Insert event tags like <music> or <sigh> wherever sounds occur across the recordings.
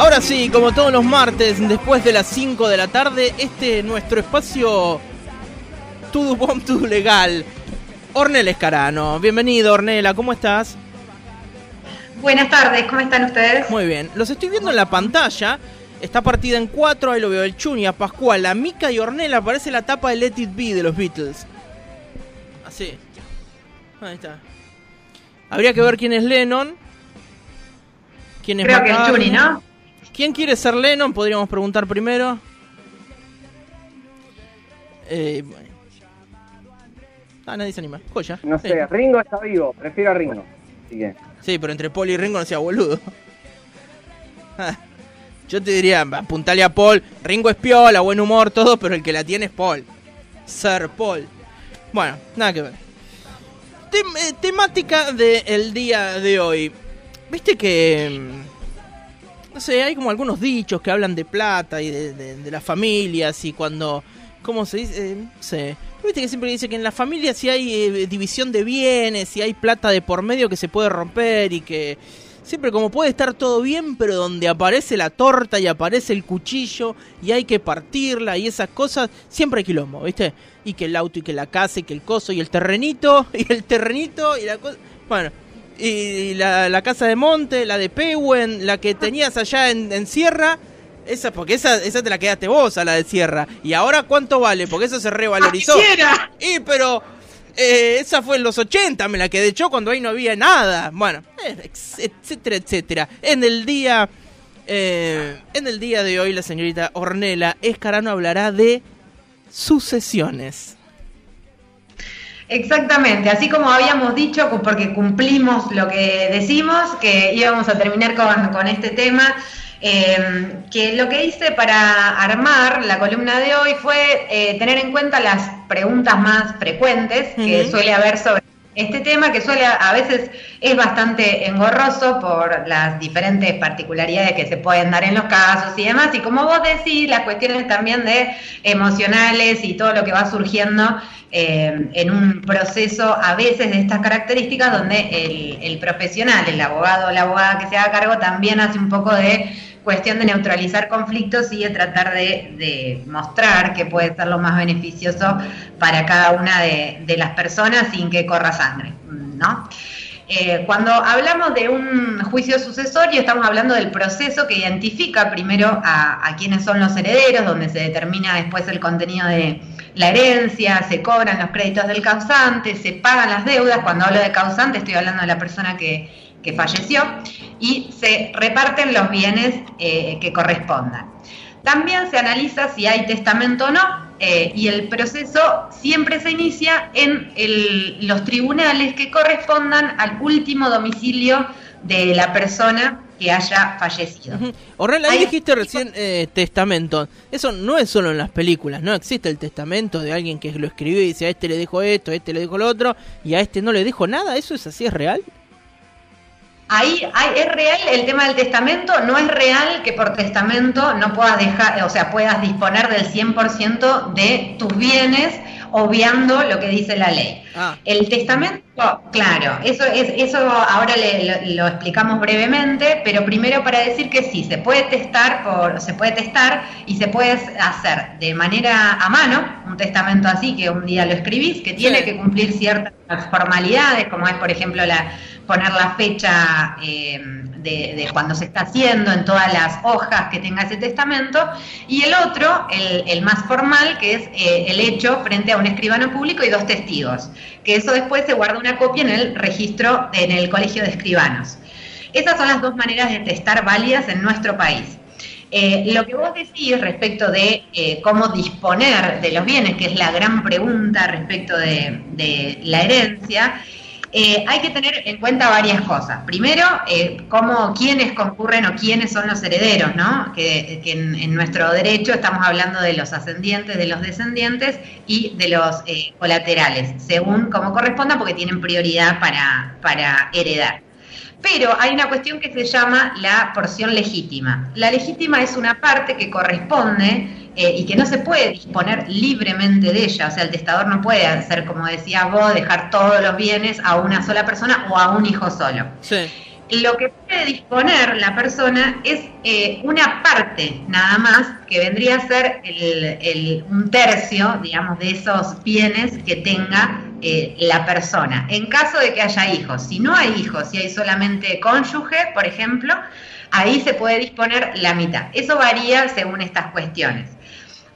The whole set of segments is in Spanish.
Ahora sí, como todos los martes, después de las 5 de la tarde, este es nuestro espacio Tudo Bom Tudo Legal. Ornella Escarano, bienvenido Ornella, ¿cómo estás? Buenas tardes, ¿cómo están ustedes? Muy bien, los estoy viendo en la pantalla. Está partida en cuatro, ahí lo veo, el Chunia, Pascual, la Mica y Ornella, parece la tapa de Let It Be de los Beatles. Así. Ahí está. Habría que ver quién es Lennon. ¿Quién es Creo que es Chuni, ¿no? ¿Quién quiere ser Lennon? Podríamos preguntar primero. Eh, Ah, nadie se anima. Joya. No sé, Ringo está vivo. Prefiero a Ringo. Sí, pero entre Paul y Ringo no sea boludo. <laughs> Ah, yo te diría, apuntale a Paul. Ringo es piola, buen humor, todo, pero el que la tiene es Paul. Sir Paul. Bueno, nada que ver. Eh, temática del día de hoy. Viste que mm, hay como algunos dichos que hablan de plata y de, las familias y cuando, ¿cómo se dice? Eh, no sé. Viste que siempre dice que en la familia si hay eh, división de bienes, si hay plata de por medio que se puede romper y que siempre como puede estar todo bien, pero donde aparece la torta y aparece el cuchillo y hay que partirla y esas cosas, siempre hay quilombo, ¿viste? Y que el auto y que la casa y que el coso y el terrenito <laughs> y el terrenito y la cosa... Bueno, y la, casa de Monte, la de Pewen, la que tenías allá en, Sierra. Esa, porque esa, esa te la quedaste vos a la de Sierra. ¿Y ahora cuánto vale? Porque eso se revalorizó. Y pero eh, esa fue en los 80, me la quedé yo cuando ahí no había nada. Bueno, etcétera, etcétera. En el día, eh, en el día de hoy la señorita Ornella Escarano hablará de sucesiones. Exactamente, así como habíamos dicho, porque cumplimos lo que decimos, que íbamos a terminar con, este tema, em, que lo que hice para armar la columna de hoy fue eh, tener en cuenta las preguntas más frecuentes que suele haber sobre este tema que suele a veces es bastante engorroso por las diferentes particularidades que se pueden dar en los casos y demás. Y como vos decís, las cuestiones también de emocionales y todo lo que va surgiendo eh, en un proceso a veces de estas características donde el, profesional, el abogado o la abogada que se haga cargo también hace un poco de cuestión de neutralizar conflictos y de tratar de, mostrar que puede ser lo más beneficioso para cada una de, las personas sin que corra sangre, ¿no? Eh, cuando hablamos de un juicio sucesorio, estamos hablando del proceso que identifica primero a, a quiénes son los herederos, donde se determina después el contenido de la herencia, se cobran los créditos del causante, se pagan las deudas. Cuando hablo de causante, estoy hablando de la persona que, que falleció, y se reparten los bienes eh, que correspondan. También se analiza si hay testamento o no, eh, y el proceso siempre se inicia en los tribunales que correspondan al último domicilio de la persona que haya fallecido. Uh ahí dijiste recién eh, testamento. Eso no es solo en las películas, no existe el testamento de alguien que lo escribió y dice a este le dejo esto, a este le dejo lo otro, y a este no le dejo nada. ¿Eso es así? ¿Es real? Ahí, es real el tema del testamento, no es real que por testamento no puedas dejar, o sea, puedas disponer del 100% de tus bienes obviando lo que dice la ley. Ah. El testamento, claro, eso es eso ahora lo, explicamos brevemente, pero primero para decir que sí, se puede testar por se puede testar y se puede hacer de manera a mano un testamento así que un día lo escribís, que tiene que cumplir ciertas formalidades, como es por ejemplo la poner la fecha eh, de, cuando se está haciendo en todas las hojas que tenga ese testamento, y el otro, el, más formal, que es eh, el hecho frente a un escribano público y dos testigos, que eso después se guarda una copia en el registro, en el colegio de escribanos. Esas son las dos maneras de testar válidas en nuestro país. Eh, lo que vos decís respecto de cómo disponer de los bienes, que es la gran pregunta respecto de, de la herencia, Eh, hay que tener en cuenta varias cosas. Primero, eh, cómo, quiénes concurren o quiénes son los herederos, ¿no? Que, en, nuestro derecho estamos hablando de los ascendientes, de los descendientes y de los eh, colaterales, según como corresponda, porque tienen prioridad para, para heredar. Pero hay una cuestión que se llama la porción legítima. La legítima es una parte que corresponde eh, y que no se puede disponer libremente de ella. O sea, el testador no puede hacer, como decía vos, dejar todos los bienes a una sola persona o a un hijo solo. Lo que puede disponer la persona es eh, una parte nada más, que vendría a ser el, un tercio, digamos, de esos bienes que tenga eh, la persona. En caso de que haya hijos, si no hay hijos, si hay solamente cónyuge, por ejemplo, ahí se puede disponer la mitad. Eso varía según estas cuestiones.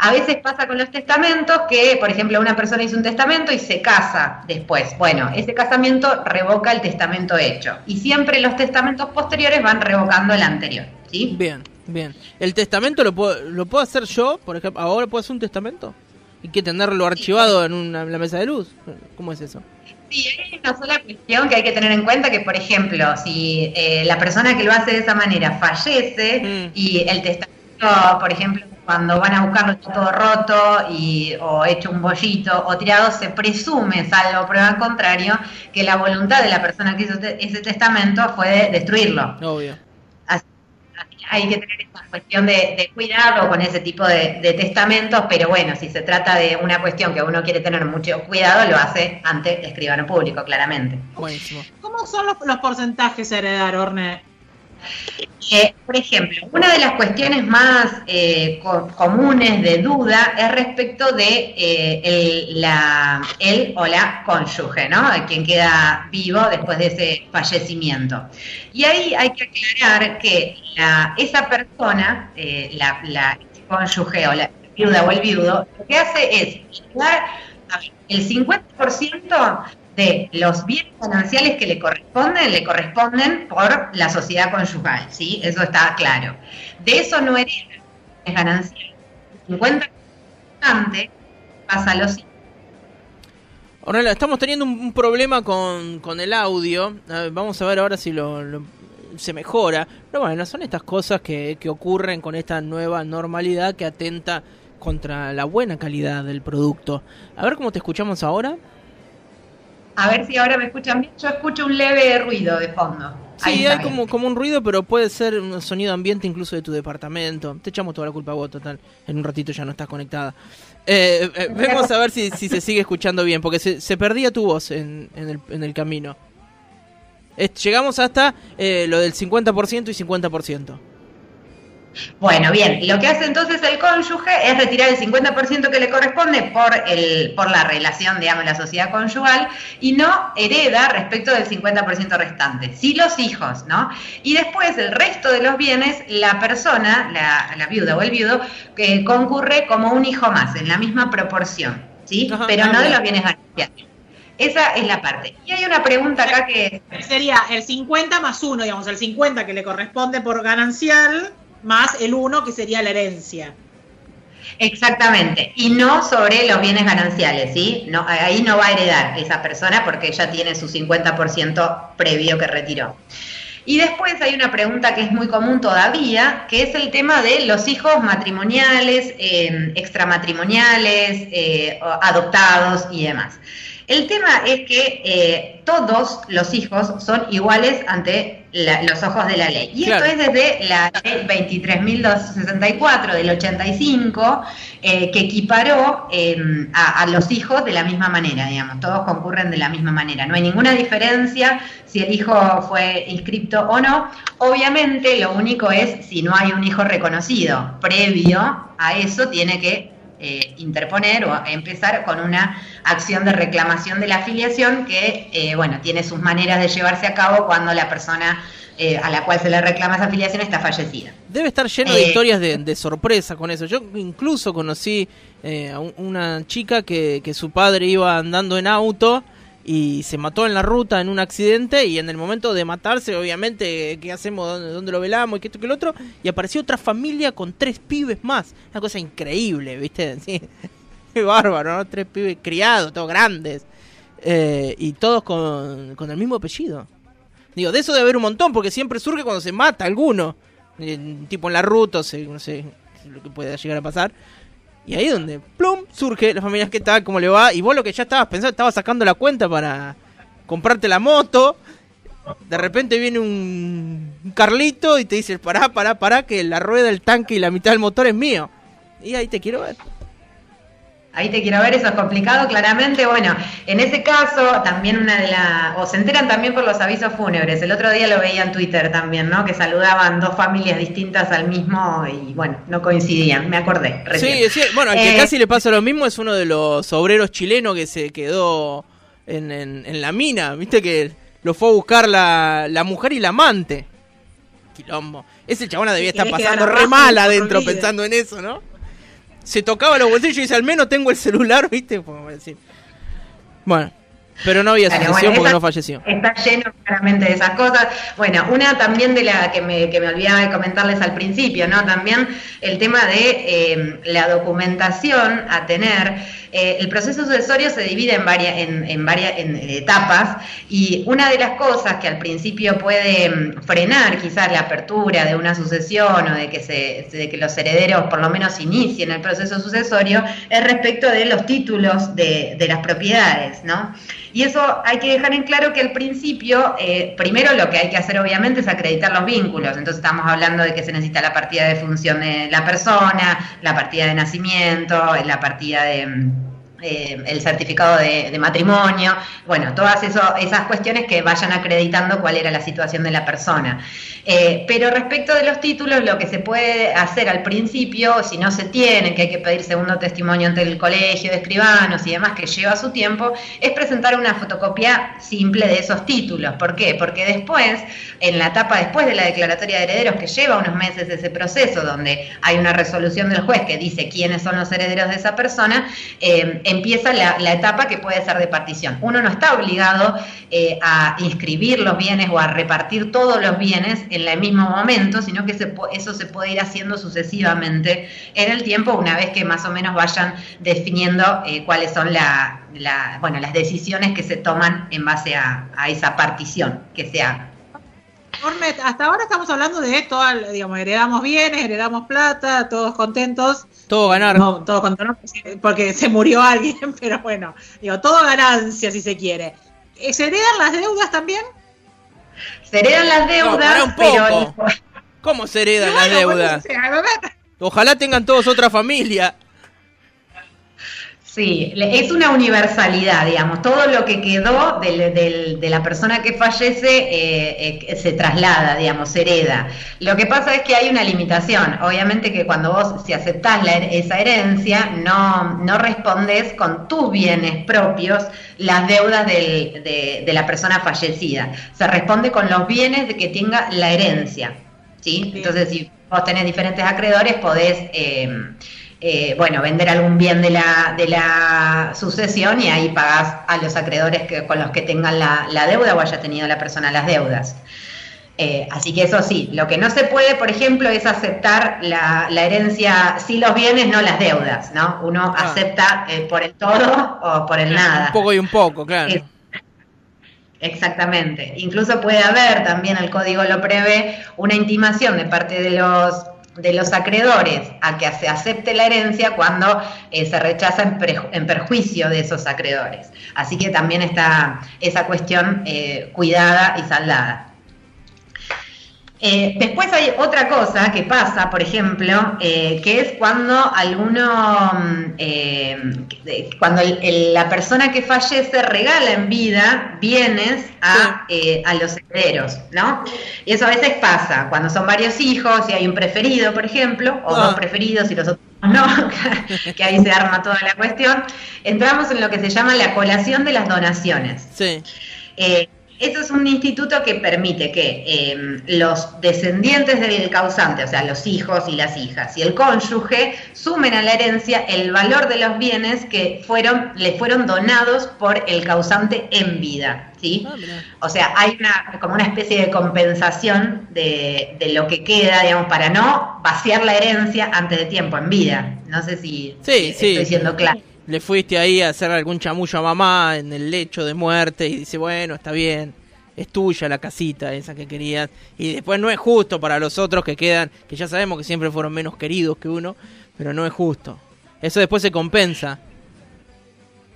A veces pasa con los testamentos que, por ejemplo, una persona hizo un testamento y se casa después. Bueno, ese casamiento revoca el testamento hecho. Y siempre los testamentos posteriores van revocando el anterior. ¿sí? Bien, bien. ¿El testamento lo puedo, lo puedo hacer yo? Por ejemplo, ¿ahora puedo hacer un testamento? ¿Y que tenerlo archivado en, una, la mesa de luz? ¿Cómo es eso? Sí, hay una sola cuestión que hay que tener en cuenta, que por ejemplo, si eh, la persona que lo hace de esa manera fallece mm. y el testamento, por ejemplo, cuando van a buscarlo todo roto y, o hecho un bollito o tirado, se presume, salvo prueba contrario, que la voluntad de la persona que hizo ese testamento fue de destruirlo. Obvio. Así, hay que tener esa cuestión de, cuidado con ese tipo de, testamentos, pero bueno, si se trata de una cuestión que uno quiere tener mucho cuidado, lo hace ante escribano público, claramente. Buenísimo. ¿Cómo son los, los porcentajes a heredar, Orne? Eh, por ejemplo, una de las cuestiones más eh, comunes de duda es respecto de eh, el, la, o la cónyuge, ¿no? Quien queda vivo después de ese fallecimiento. Y ahí hay que aclarar que esa persona, la, la, cónyuge o la viuda o el viudo, lo que hace es dar el 50% de los bienes gananciales que le corresponden, le corresponden por la sociedad conyugal, ¿sí? Eso está claro. De eso no hereda es ganancial. 50% pasa a los Ornella, estamos teniendo un, problema con, el audio. vamos a ver ahora si lo, se mejora. Pero bueno, son estas cosas que, que ocurren con esta nueva normalidad que atenta contra la buena calidad del producto. A ver cómo te escuchamos ahora. A ver si ahora me escuchan bien. Yo escucho un leve ruido de fondo. Sí, hay como, como un ruido, pero puede ser un sonido ambiente incluso de tu departamento. Te echamos toda la culpa a vos, total. En un ratito ya no estás conectada. Eh, eh vemos a ver si, si, se sigue escuchando bien, porque se, se perdía tu voz en, en, el, en el camino. llegamos hasta eh, lo del 50% y 50%. Bueno, bien, lo que hace entonces el cónyuge es retirar el 50% que le corresponde por, el, por la relación, digamos, la sociedad conyugal y no hereda respecto del 50% restante. Sí los hijos, ¿no? Y después el resto de los bienes, la persona, la, viuda o el viudo, que concurre como un hijo más, en la misma proporción, ¿sí? Pero no de los bienes gananciales. Esa es la parte. Y hay una pregunta acá que... Sería el 50 más 1, digamos, el 50 que le corresponde por ganancial más el uno que sería la herencia. Exactamente, y no sobre los bienes gananciales, ¿sí? No, ahí no va a heredar esa persona porque ya tiene su 50% previo que retiró. Y después hay una pregunta que es muy común todavía, que es el tema de los hijos matrimoniales, eh, extramatrimoniales, eh, adoptados y demás. El tema es que eh, todos los hijos son iguales ante los ojos de la ley. Y esto es desde la ley 23.264 del 85, eh, que equiparó em, a, los hijos de la misma manera, digamos, todos concurren de la misma manera. No hay ninguna diferencia si el hijo fue inscripto o no. Obviamente lo único es si no hay un hijo reconocido. Previo a eso tiene que eh, interponer o empezar con una acción de reclamación de la afiliación que, eh, bueno, tiene sus maneras de llevarse a cabo cuando la persona eh, a la cual se le reclama esa afiliación está fallecida. Debe estar lleno de historias de, sorpresa con eso. Yo incluso conocí a una chica que, que su padre iba andando en auto y se mató en la ruta en un accidente y en el momento de matarse, obviamente, ¿qué hacemos? ¿Dónde, lo velamos? ¿Qué esto, que el otro? Y apareció otra familia con tres pibes más. Una cosa increíble, ¿viste? <laughs> Sí. Qué bárbaro, ¿no? Tres pibes criados, todos grandes. eh, y todos con, con el mismo apellido. Digo, de eso debe haber un montón, porque siempre surge cuando se mata alguno. Eh, tipo en la ruta, o no sé lo que pueda llegar a pasar. Y ahí es donde, plum, surge la familia, ¿qué tal? ¿Cómo le va? Y vos lo que ya estabas pensando, estabas sacando la cuenta para comprarte la moto. De repente viene un, un Carlito y te dice, pará, pará, pará, que la rueda, el tanque y la mitad del motor es mío. Y ahí te quiero ver. Ahí te quiero ver, eso es complicado, claramente. Bueno, en ese caso, también una de las. O se enteran también por los avisos fúnebres. El otro día lo veía en Twitter también, ¿no? Que saludaban dos familias distintas al mismo y, bueno, no coincidían. Me acordé. recién. Sí, sí, bueno, al que Eh, casi le pasa lo mismo es uno de los obreros chilenos que se quedó en, en- en la mina, viste que lo fue a buscar la, la mujer y la amante. Quilombo. Ese chabona debía estar pasando re mal adentro pensando en eso, ¿no? Se tocaba los bolsillos y dice, al menos tengo el celular, <laughs> viste. Decir. Bueno, pero no había sucesión bueno, porque no falleció. Está lleno claramente de esas cosas. Bueno, una también de la que me, que me olvidaba de comentarles al principio, ¿no? También el tema de eh, la documentación a tener. Eh, el proceso sucesorio se divide en varias, en, en varias en etapas y una de las cosas que al principio puede mm, frenar quizás la apertura de una sucesión o de que, se, de que los herederos por lo menos inicien el proceso sucesorio es respecto de los títulos de, de las propiedades, ¿no? Y eso hay que dejar en claro que al principio, eh, primero lo que hay que hacer obviamente es acreditar los vínculos. Entonces estamos hablando de que se necesita la partida de función de la persona, la partida de nacimiento, la partida de... el certificado de, matrimonio, bueno, todas esas cuestiones que vayan acreditando cuál era la situación de la persona. Eh, pero respecto de los títulos, lo que se puede hacer al principio, si no se tiene, que hay que pedir segundo testimonio ante el colegio de escribanos y demás, que lleva su tiempo, es presentar una fotocopia simple de esos títulos. ¿Por qué? Porque después, en la etapa después de la declaratoria de herederos, que lleva unos meses ese proceso, donde hay una resolución del juez que dice quiénes son los herederos de esa persona, eh, empieza la, etapa que puede ser de partición. Uno no está obligado eh, a inscribir los bienes o a repartir todos los bienes en el mismo momento, sino que se eso se puede ir haciendo sucesivamente en el tiempo, una vez que más o menos vayan definiendo eh, cuáles son la, bueno, las decisiones que se toman en base a, esa partición que se haga. Hasta ahora estamos hablando de todo, digamos, heredamos bienes, heredamos plata, todos contentos. Todo ganar. No, todo contentos porque se murió alguien, <laughs> pero bueno, digo, todo ganancia si se quiere. Eh, ¿Se heredan las deudas también? Se heredan las No, deudas, un pero poco. ¿Cómo se heredan las deudas? pues, sea, Ojalá tengan todos otra familia. Sí, es una universalidad, digamos. Todo lo que quedó del- del- de la persona que fallece eh, eh, se traslada, digamos, se hereda. Lo que pasa es que hay una limitación. Obviamente que cuando vos, si aceptás la esa herencia, no, no respondes con tus bienes propios las deudas del- de, de la persona fallecida. Se responde con los bienes de que tenga la herencia. ¿sí? Entonces, si vos tenés diferentes acreedores, podés... eh, eh, bueno, vender algún bien de la, de la sucesión y ahí pagás a los acreedores que, con los que tengan la, la deuda o haya tenido la persona las deudas. Eh, así que eso sí, lo que no se puede, por ejemplo, es aceptar la, la herencia, sí los bienes, no las deudas, ¿no? Uno Ah. acepta eh, por el todo o por el nada. Un poco y un poco, claro. Es- Exactamente. Incluso puede haber, también el código lo prevé, una intimación de parte de los de los acreedores a que se acepte la herencia cuando eh, se rechaza en, perjuicio de esos acreedores. Así que también está esa cuestión eh, cuidada y saldada. Eh, después hay otra cosa que pasa, por ejemplo, eh, que es cuando alguno, mm, eh, cuando el- el- la persona que fallece regala en vida bienes a, a los herederos, ¿no? Y eso a veces pasa cuando son varios hijos y hay un preferido, por ejemplo, o Ah. dos preferidos y los otros no, <laughs> que ahí se arma toda la cuestión. Entramos en lo que se llama la colación de las donaciones. Sí. Eh, eso es un instituto que permite que eh, los descendientes del causante, o sea, los hijos y las hijas y el cónyuge, sumen a la herencia el valor de los bienes que fueron, le fueron donados por el causante en vida. ¿sí? Ah. O sea, hay una, como una especie de compensación de, de lo que queda, digamos, para no vaciar la herencia antes de tiempo, en vida. No sé si Sí, si sí. estoy siendo claro. Le fuiste ahí a hacer algún chamullo a mamá en el lecho de muerte y dice, bueno, está bien, es tuya la casita esa que querías. Y después no es justo para los otros que quedan, que ya sabemos que siempre fueron menos queridos que uno, pero no es justo. Eso después se compensa.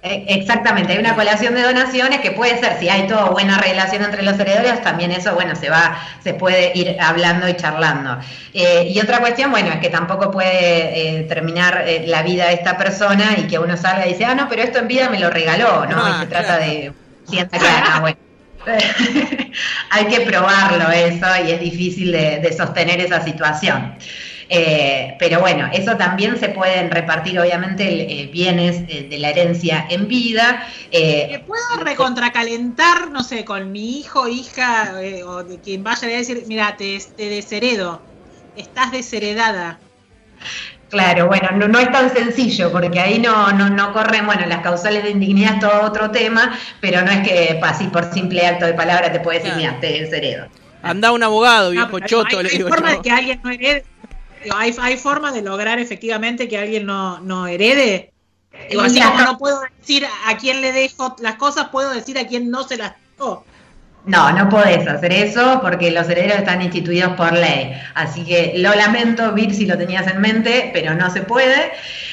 Eh, Exactamente, hay una colación de donaciones que puede ser, si hay toda buena relación entre los herederos, también eso, bueno, se va, se puede ir hablando y charlando. Eh, y otra cuestión, bueno, es que tampoco puede eh, terminar eh, la vida de esta persona y que uno salga y dice, ah, no, pero esto en vida me lo regaló, ¿no? Ah, y se trata claro. de sienta que, ah, bueno. <laughs> hay que probarlo eso y es difícil de, de sostener esa situación. Eh, pero bueno, eso también se pueden repartir, obviamente, el, eh, bienes eh, de la herencia en vida. eh, ¿Me puedo recontracalentar, no sé, con mi hijo, hija, eh, o de quien vaya a decir, mira, te, te desheredo, estás desheredada? Claro, bueno, no, no es tan sencillo porque ahí no, no, no corren, bueno, las causales de indignidad es todo otro tema, pero no es que así por simple acto de palabra te puede decir, Claro. mira, te desheredo. Anda un abogado, Ah, viejo choto, hay, le hay digo forma yo. de que alguien no herede. Hay, hay forma de lograr efectivamente que alguien no, no herede. Digo, así como no- no puedo decir a quién le dejo las cosas, puedo decir a quién no se las dejo. No, no podés hacer eso porque los herederos están instituidos por ley. Así que lo lamento, Vir, si lo tenías en mente, pero no se puede.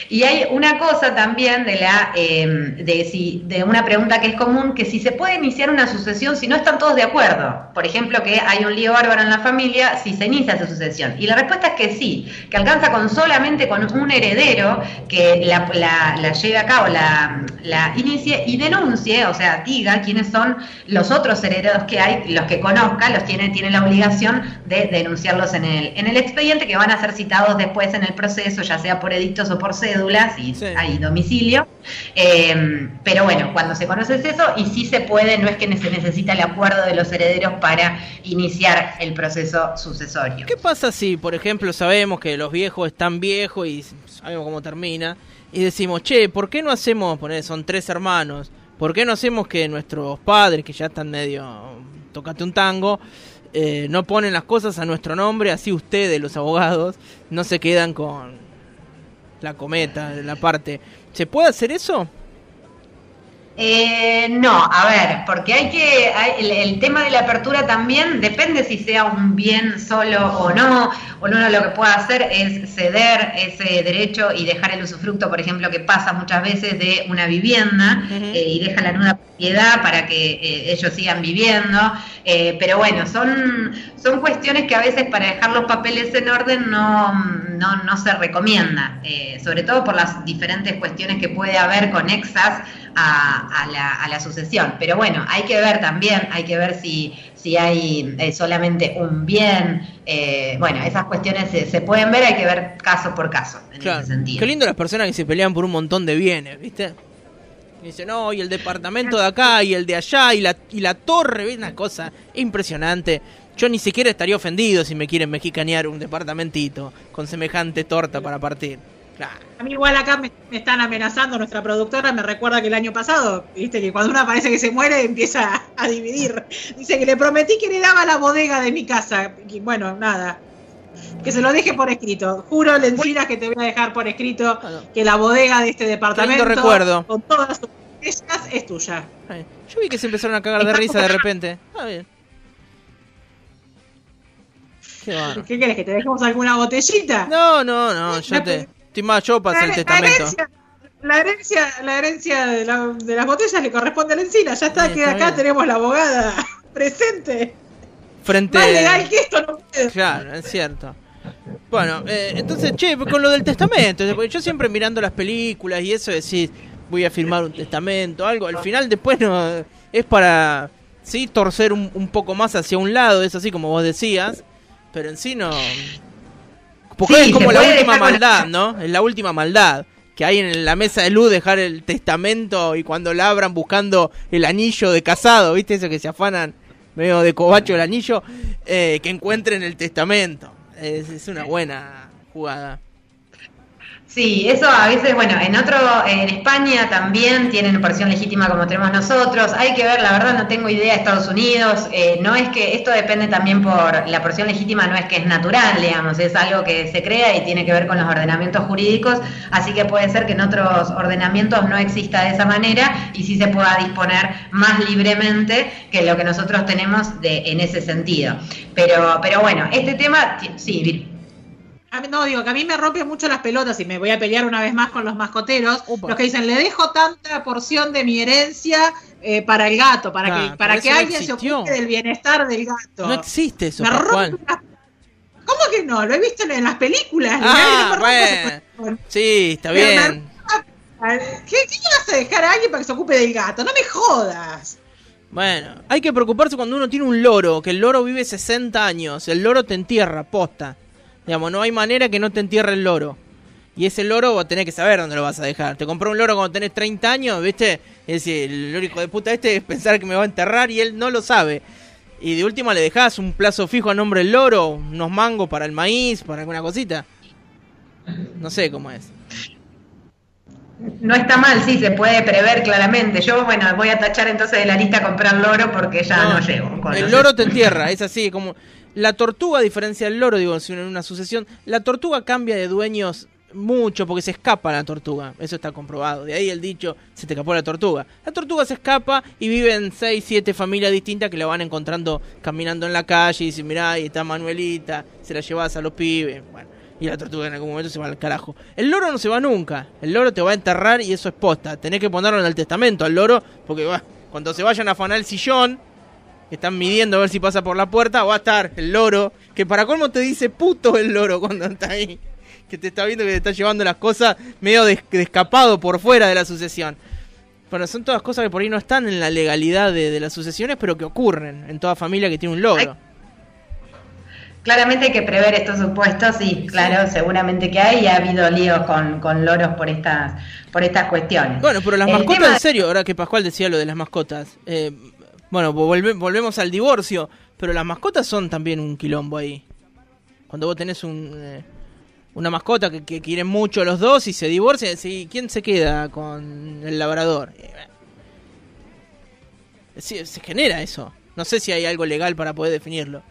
Y hay una cosa también de la eh, de una pregunta que es común, que si se puede iniciar una sucesión si no están todos de acuerdo. Por ejemplo, que hay un lío bárbaro en la familia, si se inicia esa sucesión. Y la respuesta es que sí, que alcanza con solamente con un heredero que la lleve a cabo, la, la inicie y denuncie, o sea, diga quiénes son los otros herederos que hay, los que conozca, los tiene, tiene la obligación de denunciarlos en el, en el expediente, que van a ser citados después en el proceso, ya sea por edictos o por cédulas, y Sí. hay domicilio. Eh, pero bueno, cuando se conoce es eso, y sí se puede, no es que se necesita el acuerdo de los herederos para iniciar el proceso sucesorio. ¿Qué pasa si, por ejemplo, sabemos que los viejos están viejos y sabemos cómo termina? Y decimos, che, ¿por qué no hacemos, poner, son tres hermanos, ¿por qué no hacemos que nuestros padres, que ya están medio, tocate un tango, eh, no ponen las cosas a nuestro nombre, así ustedes, los abogados, no se quedan con la cometa, la parte. ¿Se puede hacer eso? Eh, no, a ver, porque hay que, el, el tema de la apertura también depende si sea un bien solo o no, o uno lo que puede hacer es ceder ese derecho y dejar el usufructo, por ejemplo, que pasa muchas veces de una vivienda eh, y deja la nuda propiedad para que eh, ellos sigan viviendo, eh, pero bueno, son, son cuestiones que a veces para dejar los papeles en orden no, no, no se recomienda, sobre todo por las diferentes cuestiones que puede haber conexas a, a la, a la sucesión. Pero bueno, hay que ver también, hay que ver si, si hay eh, solamente un bien. eh, bueno, esas cuestiones se, se pueden ver, hay que ver caso por caso en Claro. ese sentido. Qué lindo las personas que se pelean por un montón de bienes, ¿viste? Y dicen, no, y el departamento de acá, y el de allá, y la, y la torre, ¿ves? Una cosa impresionante. Yo ni siquiera estaría ofendido si me quieren mexicanear un departamentito con semejante torta para partir. Claro. A mí igual acá me, me están amenazando, nuestra productora me recuerda que el año pasado, viste que cuando uno parece que se muere empieza a, dividir. Dice que le prometí que le daba la bodega de mi casa. Y bueno, nada. Que se lo deje por escrito. Juro, Lencinas, que te voy a dejar por escrito Bueno, que la bodega de este departamento, recuerdo. con todas sus botellas, es tuya. ay, Yo vi que se empezaron a cagar de risa de repente. Está bien. Qué bárbaro. ¿Qué querés? ¿Que te dejemos alguna botellita? No, no, no, yo te... Estoy más yo para hacer el testamento. herencia- La herencia, la herencia de, la- de las botellas le corresponde a la encina. Ya está, Sí, que está acá bien. tenemos la abogada <laughs> presente. Frente... Más legal que esto no puede. Claro, es cierto. Bueno, eh, entonces, che, con lo del testamento, porque yo siempre mirando las películas y eso decís, voy a firmar un testamento, algo, al final después no es para, sí, torcer un, un poco más hacia un lado, es así como vos decías, pero en sí no... Porque Sí, es como la última maldad, <laughs> ¿no? Es la última maldad. Que hay en la mesa de luz dejar el testamento y cuando la abran buscando el anillo de casado, ¿viste? Eso que se afanan medio de cobacho el anillo, eh, que encuentren el testamento. Es, es una buena jugada. Sí, eso a veces, bueno, en otro, en España también tienen porción legítima como tenemos nosotros. Hay que ver, la verdad no tengo idea de Estados Unidos. Eh, no es que esto depende también por la porción legítima, no es que es natural, digamos, es algo que se crea y tiene que ver con los ordenamientos jurídicos. Así que puede ser que en otros ordenamientos no exista de esa manera y sí se pueda disponer más libremente que lo que nosotros tenemos de, en ese sentido. Pero, pero bueno, este tema, sí, no, digo que a mí me rompe mucho las pelotas y me voy a pelear una vez más con los mascoteros. Los que dicen, le dejo tanta porción de mi herencia eh, para el gato, para que, para que alguien se ocupe del bienestar del gato. No existe eso. Me rompe ¿Cómo que no? Lo he visto en las películas. Ah, bueno. Sí, está bien. ¿Qué, ¿Qué vas a dejar a alguien para que se ocupe del gato? No me jodas. Bueno, hay que preocuparse cuando uno tiene un loro, que el loro vive 60 años, el loro te entierra, posta. Digamos, no hay manera que no te entierre el loro. Y ese loro vos tenés que saber dónde lo vas a dejar. Te compró un loro cuando tenés 30 años, ¿viste? Es decir, el loro hijo de puta este es pensar que me va a enterrar y él no lo sabe. Y de última le dejás un plazo fijo a nombre del loro, unos mangos para el maíz, para alguna cosita. No sé cómo es. No está mal, sí, se puede prever claramente. Yo, bueno, voy a tachar entonces de la lista comprar loro porque ya no, llego. el loro te entierra, es así, como la tortuga, a diferencia del loro, digo, en una sucesión, la tortuga cambia de dueños mucho porque se escapa la tortuga. Eso está comprobado. De ahí el dicho, se te escapó la tortuga. La tortuga se escapa y vive en 6, 7 familias distintas que la van encontrando caminando en la calle y dicen, mirá, ahí está Manuelita, se la llevas a los pibes. Bueno, y la tortuga en algún momento se va al carajo. El loro no se va nunca. El loro te va a enterrar y eso es posta. Tenés que ponerlo en el testamento al loro porque cuando se vayan a afanar el sillón están midiendo a ver si pasa por la puerta, va a estar el loro, que para cómo te dice puto el loro cuando está ahí, que te está viendo que te está llevando las cosas medio de, escapado por fuera de la sucesión. Bueno, son todas cosas que por ahí no están en la legalidad de, las sucesiones, pero que ocurren en toda familia que tiene un loro. Claramente hay que prever estos supuestos, sí, claro, seguramente que hay, y ha habido líos con, loros por estas, por estas cuestiones. Bueno, pero las mascotas, en serio, ahora que Pascual decía lo de las mascotas, eh, bueno, volvemos al divorcio, pero las mascotas son también un quilombo ahí. Cuando vos tenés un, eh, una mascota que, quieren mucho los dos y se divorcian, ¿quién se queda con el labrador? Eh, se genera eso. No sé si hay algo legal para poder definirlo.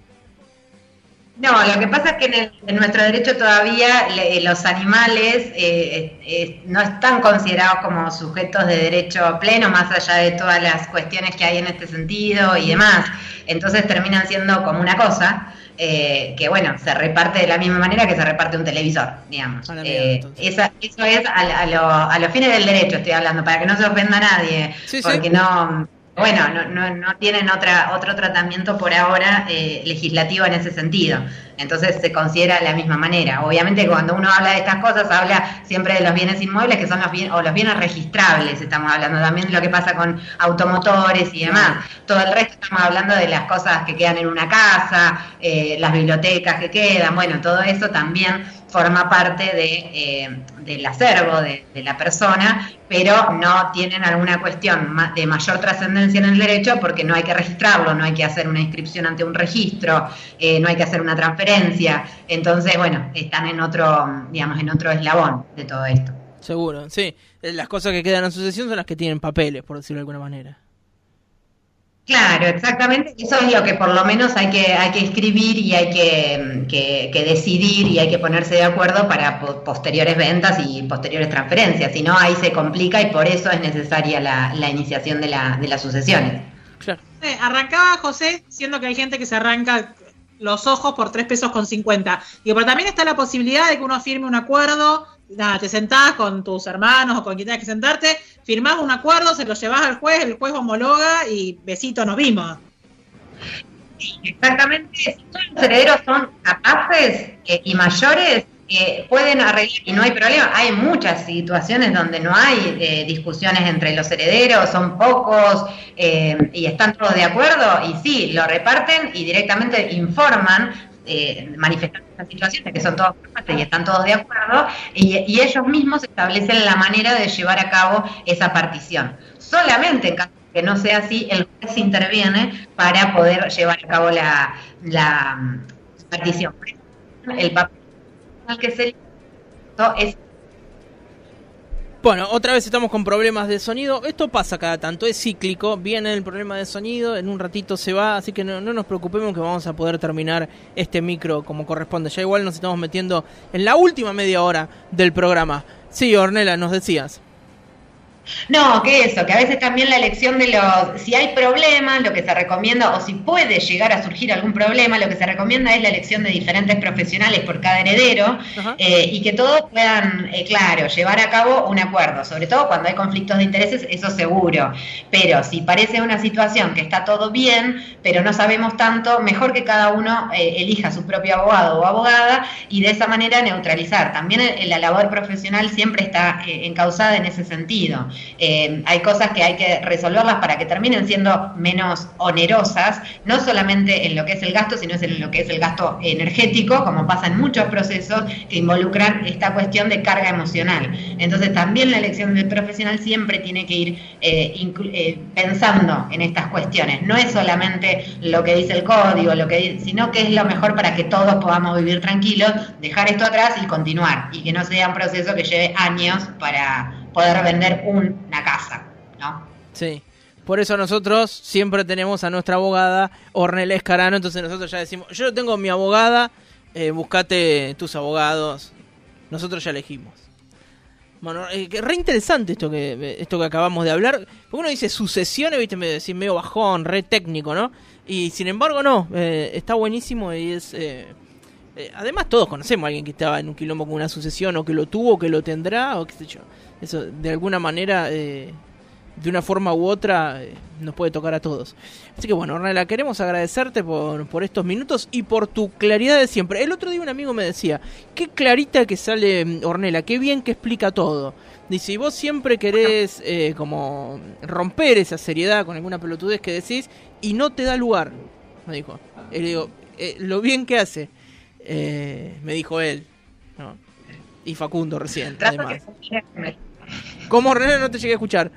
No, lo que pasa es que en, nuestro derecho todavía los animales eh, eh, no están considerados como sujetos de derecho pleno, más allá de todas las cuestiones que hay en este sentido y demás. Entonces terminan siendo como una cosa eh, que, bueno, se reparte de la misma manera que se reparte un televisor, digamos. eso es a, los fines del derecho, estoy hablando, para que no se ofenda a nadie, porque no bueno, no, no, no, tienen otra, otro tratamiento por ahora eh, legislativo en ese sentido. Entonces se considera de la misma manera. Obviamente cuando uno habla de estas cosas, habla siempre de los bienes inmuebles, que son los bienes, o los bienes registrables, estamos hablando también de lo que pasa con automotores y demás. Todo el resto estamos hablando de las cosas que quedan en una casa, eh, las bibliotecas que quedan, bueno, todo eso también forma parte de, eh, del acervo de, la persona, pero no tienen alguna cuestión de mayor trascendencia en el derecho porque no hay que registrarlo, no hay que hacer una inscripción ante un registro, eh, no hay que hacer una transferencia. Entonces, bueno, están en otro, digamos, en otro eslabón de todo esto. Seguro, sí. Las cosas que quedan en sucesión son las que tienen papeles, por decirlo de alguna manera. Claro, exactamente. Eso es lo que por lo menos hay que, hay que escribir y hay que, decidir y hay que ponerse de acuerdo para posteriores ventas y posteriores transferencias. Si no, ahí se complica y por eso es necesaria la, iniciación de, la, de las sucesiones. Claro. arrancaba José diciendo que hay gente que se arranca los ojos por tres pesos con 50. Y pero también está la posibilidad de que uno firme un acuerdo nada, te sentás con tus hermanos o con quien tengas que sentarte, firmás un acuerdo, se lo llevas al juez, el juez homologa y besito, nos vimos. Exactamente, si todos los herederos son capaces eh, y mayores, eh, pueden arreglar y no hay problema. Hay muchas situaciones donde no hay eh, discusiones entre los herederos, son pocos y están todos de acuerdo y sí, lo reparten y directamente informan eh, manifestando estas situaciones, que son todos y están todos de acuerdo, y, ellos mismos establecen la manera de llevar a cabo esa partición. Solamente en caso de que no sea así, el juez interviene para poder llevar a cabo la, partición. El papel que se es Bueno, otra vez estamos con problemas de sonido. Esto pasa cada tanto, es cíclico. Viene el problema de sonido, en un ratito se va, así que no, no, nos preocupemos que vamos a poder terminar este micro como corresponde. Ya igual nos estamos metiendo en la última media hora del programa. Sí, Ornela, nos decías. No, que eso, que a veces también la elección de los, si hay problemas, lo que se recomienda, o si puede llegar a surgir algún problema, lo que se recomienda es la elección de diferentes profesionales por cada heredero eh, y que todos puedan, eh, claro, llevar a cabo un acuerdo, sobre todo cuando hay conflictos de intereses, eso seguro. Pero si parece una situación que está todo bien, pero no sabemos tanto, mejor que cada uno eh, elija su propio abogado o abogada y de esa manera neutralizar. También la labor profesional siempre está encausada en ese sentido. Eh, hay cosas que hay que resolverlas para que terminen siendo menos onerosas, no solamente en lo que es el gasto, sino en lo que es el gasto energético, como pasa en muchos procesos que involucran esta cuestión de carga emocional. Entonces también la elección del profesional siempre tiene que ir eh, eh, pensando en estas cuestiones. No es solamente lo que dice el código, lo que sino que es lo mejor para que todos podamos vivir tranquilos, dejar esto atrás y continuar, y que no sea un proceso que lleve años para poder vender una casa, ¿no? Sí. Por eso nosotros siempre tenemos a nuestra abogada Ornel Escarano, entonces nosotros ya decimos, yo tengo mi abogada, eh, buscate tus abogados, nosotros ya elegimos. Bueno, eh, re interesante esto que esto que acabamos de hablar, porque uno dice sucesiones, viste, me decís medio bajón, re técnico, ¿no? Y sin embargo no, eh, está buenísimo y es... Eh, además todos conocemos a alguien que estaba en un quilombo con una sucesión o que lo tuvo, o que lo tendrá, o qué sé yo eso de alguna manera, eh, de una forma u otra, eh, nos puede tocar a todos. Así que bueno, Ornella, queremos agradecerte por, por, estos minutos y por tu claridad de siempre. El otro día un amigo me decía, qué clarita que sale mm, Ornella, qué bien que explica todo. Dice, y vos siempre querés eh, como romper esa seriedad con alguna pelotudez que decís y no te da lugar, me dijo. Y le digo, lo bien que hace, me dijo él. Y Facundo recién, además. ¿Cómo, René, no te llegué a escuchar?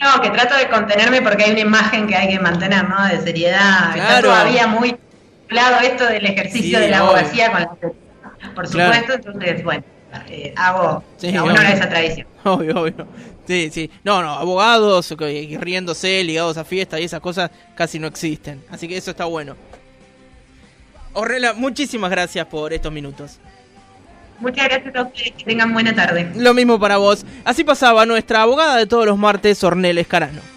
No, que trato de contenerme porque hay una imagen que hay que mantener, ¿no? De seriedad. Está todavía muy lado esto del ejercicio de la abogacía con la por supuesto, entonces, bueno, eh, hago sí, honor a esa tradición. <laughs> Obvio, obvio. Sí, sí. No, no, abogados riéndose, ligados a fiestas y esas cosas casi no existen. Así que eso está bueno. Orrela, muchísimas gracias por estos minutos. Muchas gracias a ustedes, que tengan buena tarde. Lo mismo para vos. Así pasaba nuestra abogada de todos los martes, Ornel Escarano.